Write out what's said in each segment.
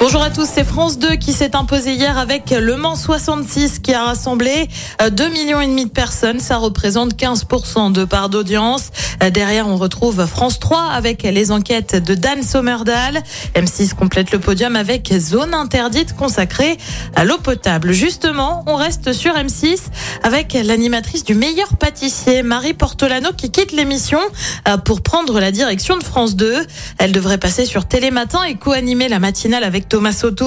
Bonjour à tous, c'est France 2 qui s'est imposé hier avec Le Mans 66 qui a rassemblé 2 millions et demi de personnes. Ça représente 15% de part d'audience. Derrière, on retrouve France 3 avec les enquêtes de Dan Sommerdahl. M6 complète le podium avec Zone interdite consacrée à l'eau potable. Justement, on reste sur M6 avec l'animatrice du meilleur pâtissier, Marie Portolano, qui quitte l'émission euh, pour prendre la direction de France 2. Elle devrait passer sur Télématin et co-animer la matinale avec Thomas Soto.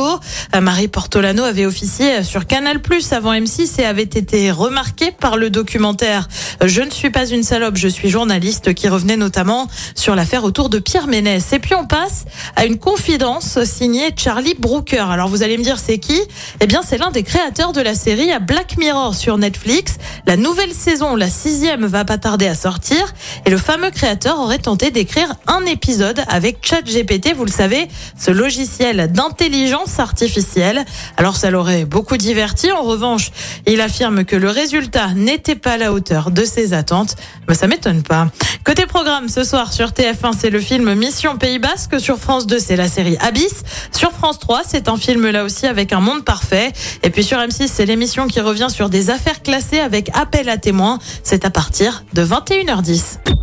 Euh, Marie Portolano avait officié sur Canal Plus avant M6 et avait été remarquée par le documentaire Je ne suis pas une salope, je suis journaliste qui revenait notamment sur l'affaire autour de Pierre Ménès. Et puis on passe à une confidence signée Charlie Brooker. Alors vous allez me dire c'est qui? Eh bien c'est l'un des créateurs de la série Black Mirror sur Netflix. La nouvelle saison, la sixième, va pas tarder à sortir et le fameux créateur aurait tenté d'écrire un épisode avec ChatGPT, vous le savez, ce logiciel d'intelligence artificielle. Alors ça l'aurait beaucoup diverti. En revanche, il affirme que le résultat n'était pas à la hauteur de ses attentes. Mais ça m'étonne pas. Côté programme, ce soir sur TF1, c'est le film Mission Pays Basque. Sur France 2, c'est la série Abyss. Sur France 3, c'est un film là aussi avec un monde parfait. Et puis sur M6, c'est l'émission qui revient sur des affaires classées avec appel à témoins. C'est à partir de 21h10.